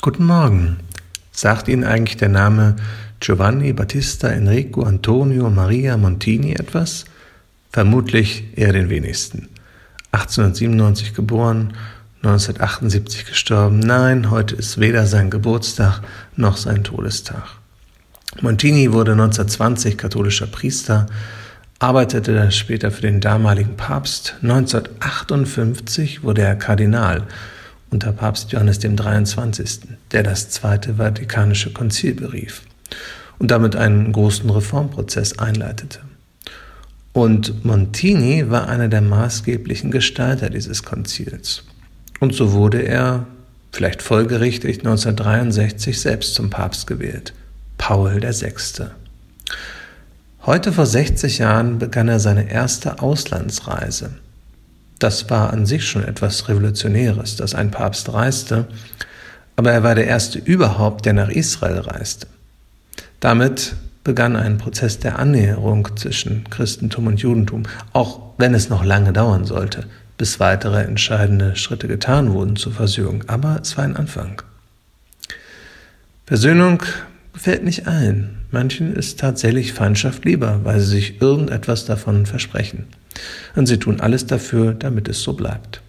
Guten Morgen. Sagt Ihnen eigentlich der Name Giovanni Battista Enrico Antonio Maria Montini etwas? Vermutlich eher den wenigsten. 1897 geboren, 1978 gestorben. Nein, heute ist weder sein Geburtstag noch sein Todestag. Montini wurde 1920 katholischer Priester, arbeitete später für den damaligen Papst. 1958 wurde er Kardinal unter Papst Johannes dem 23., der das Zweite Vatikanische Konzil berief und damit einen großen Reformprozess einleitete. Und Montini war einer der maßgeblichen Gestalter dieses Konzils. Und so wurde er, vielleicht folgerichtig, 1963 selbst zum Papst gewählt, Paul VI. Heute vor 60 Jahren begann er seine erste Auslandsreise. Das war an sich schon etwas Revolutionäres, dass ein Papst reiste, aber er war der erste überhaupt, der nach Israel reiste. Damit begann ein Prozess der Annäherung zwischen Christentum und Judentum, auch wenn es noch lange dauern sollte, bis weitere entscheidende Schritte getan wurden zur Versöhnung. Aber es war ein Anfang. Versöhnung gefällt nicht allen. Manchen ist tatsächlich Feindschaft lieber, weil sie sich irgendetwas davon versprechen. Und sie tun alles dafür, damit es so bleibt.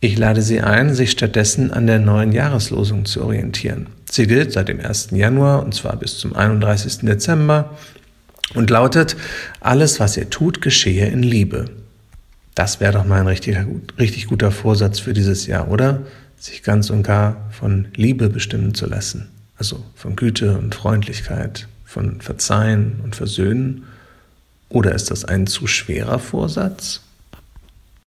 Ich lade Sie ein, sich stattdessen an der neuen Jahreslosung zu orientieren. Sie gilt seit dem 1. Januar und zwar bis zum 31. Dezember und lautet, alles, was ihr tut, geschehe in Liebe. Das wäre doch mal ein richtig, richtig guter Vorsatz für dieses Jahr, oder? Sich ganz und gar von Liebe bestimmen zu lassen. Also von Güte und Freundlichkeit, von Verzeihen und Versöhnen. Oder ist das ein zu schwerer Vorsatz?